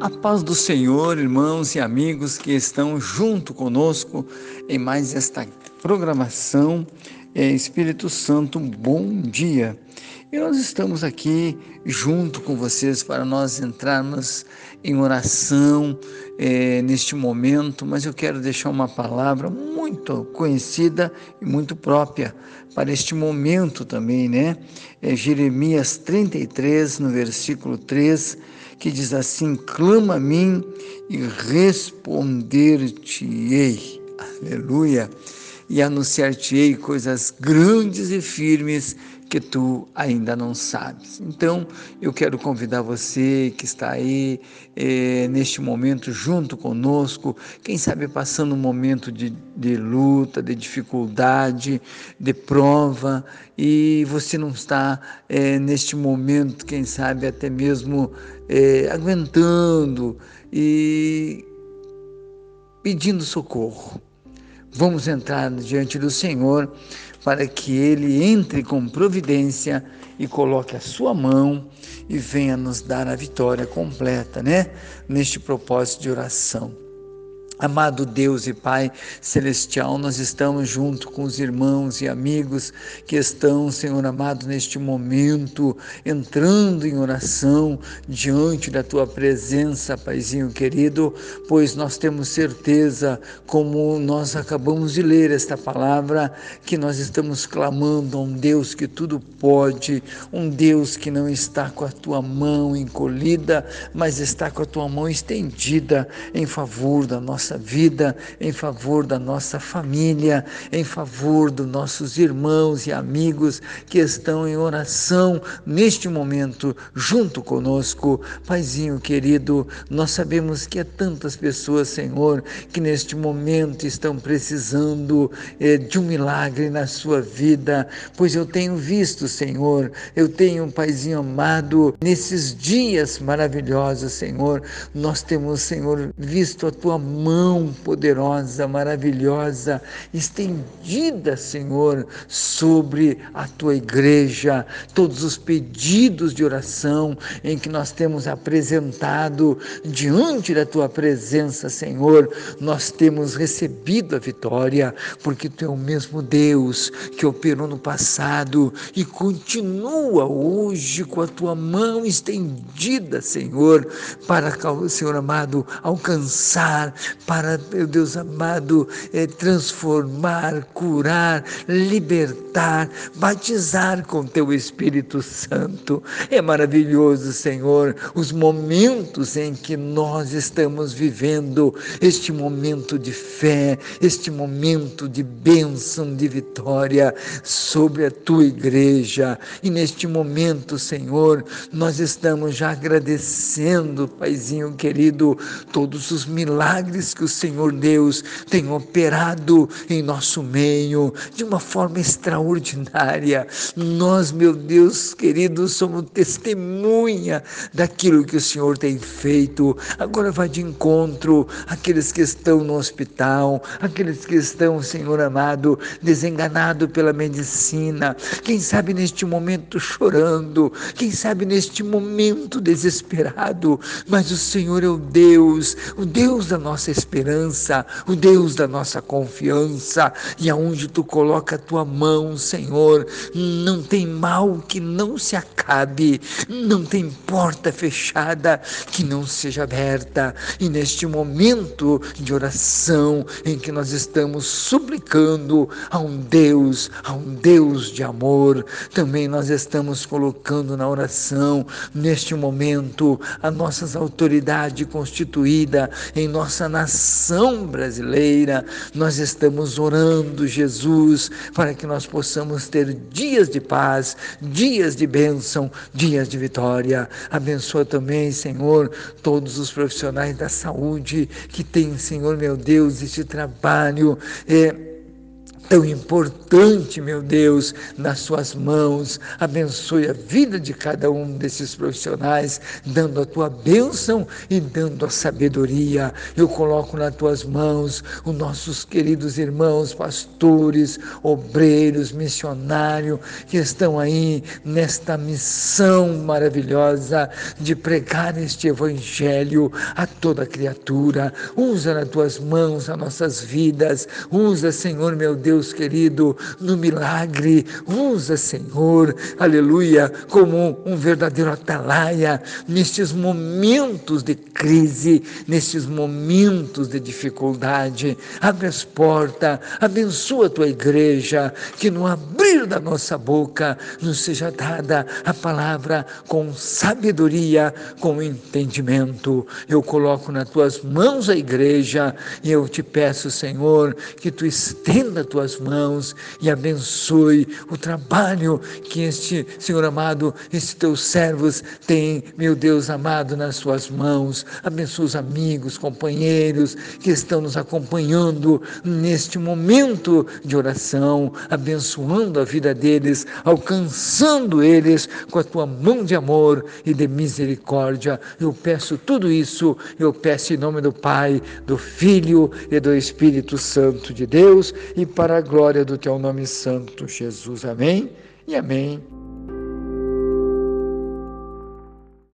A paz do Senhor, irmãos e amigos que estão junto conosco em mais esta programação. É, Espírito Santo, bom dia. E nós estamos aqui junto com vocês para nós entrarmos em oração é, neste momento, mas eu quero deixar uma palavra muito conhecida e muito própria para este momento também, né? É Jeremias 33, no versículo 3 que diz assim: clama a mim e responder-te-ei. Aleluia. E anunciar-te-ei coisas grandes e firmes que tu ainda não sabes. Então, eu quero convidar você que está aí é, neste momento junto conosco, quem sabe passando um momento de, de luta, de dificuldade, de prova, e você não está é, neste momento, quem sabe até mesmo é, aguentando e pedindo socorro. Vamos entrar diante do Senhor para que Ele entre com providência e coloque a sua mão e venha nos dar a vitória completa, né? Neste propósito de oração. Amado Deus e Pai Celestial, nós estamos junto com os irmãos e amigos que estão, Senhor amado, neste momento, entrando em oração diante da Tua presença, Paizinho querido, pois nós temos certeza, como nós acabamos de ler esta palavra, que nós estamos clamando a um Deus que tudo pode, um Deus que não está com a Tua mão encolhida, mas está com a Tua mão estendida em favor da nossa nossa vida, em favor da nossa família, em favor dos nossos irmãos e amigos que estão em oração neste momento junto conosco. Paizinho querido, nós sabemos que há tantas pessoas, Senhor, que neste momento estão precisando eh, de um milagre na sua vida, pois eu tenho visto, Senhor, eu tenho, Paizinho amado, nesses dias maravilhosos, Senhor, nós temos, Senhor, visto a tua mão mão poderosa, maravilhosa, estendida, Senhor, sobre a tua igreja, todos os pedidos de oração em que nós temos apresentado diante da tua presença, Senhor, nós temos recebido a vitória, porque tu é o mesmo Deus que operou no passado e continua hoje com a tua mão estendida, Senhor, para, Senhor amado, alcançar, para, meu Deus amado, é, transformar, curar, libertar, batizar com teu Espírito Santo. É maravilhoso, Senhor, os momentos em que nós estamos vivendo, este momento de fé, este momento de bênção, de vitória sobre a tua igreja. E neste momento, Senhor, nós estamos já agradecendo, Paizinho querido, todos os milagres que o Senhor Deus tem operado em nosso meio de uma forma extraordinária. Nós, meu Deus querido, somos testemunha daquilo que o Senhor tem feito. Agora vai de encontro aqueles que estão no hospital, aqueles que estão, Senhor amado, desenganado pela medicina. Quem sabe neste momento chorando, quem sabe neste momento desesperado, mas o Senhor é o Deus, o Deus da nossa esperança o Deus da nossa confiança, e aonde tu coloca a tua mão, Senhor, não tem mal que não se acabe, não tem porta fechada que não seja aberta. E neste momento de oração em que nós estamos suplicando a um Deus, a um Deus de amor, também nós estamos colocando na oração, neste momento, as nossas autoridades constituídas em nossa nação nação brasileira, nós estamos orando, Jesus, para que nós possamos ter dias de paz, dias de bênção, dias de vitória. Abençoa também, Senhor, todos os profissionais da saúde que têm, Senhor meu Deus, este trabalho. É, tão importante, meu Deus, nas suas mãos. Abençoe a vida de cada um desses profissionais, dando a tua bênção e dando a sabedoria. Eu coloco nas tuas mãos os nossos queridos irmãos, pastores, obreiros, missionários, que estão aí nesta missão maravilhosa de pregar este evangelho a toda criatura. Usa nas tuas mãos as nossas vidas. Usa, Senhor, meu Deus querido, no milagre. Usa, Senhor, aleluia, como um verdadeiro atalaia nestes momentos de crise, nestes momentos de dificuldade. Abre as portas, abençoa a tua igreja, que no abrir da nossa boca nos seja dada a palavra com sabedoria, com entendimento. Eu coloco nas tuas mãos a igreja e eu te peço, Senhor, que tu estenda as tuas mãos e abençoe o trabalho que este, Senhor amado, estes teus servos têm, meu Deus amado, nas suas mãos. Abençoa os amigos, companheiros que estão nos acompanhando neste momento de oração, abençoando a vida deles, alcançando eles com a tua mão de amor e de misericórdia. Eu peço tudo isso, eu peço em nome do Pai, do Filho e do Espírito Santo de Deus e a glória do teu nome santo, Jesus. Amém e amém.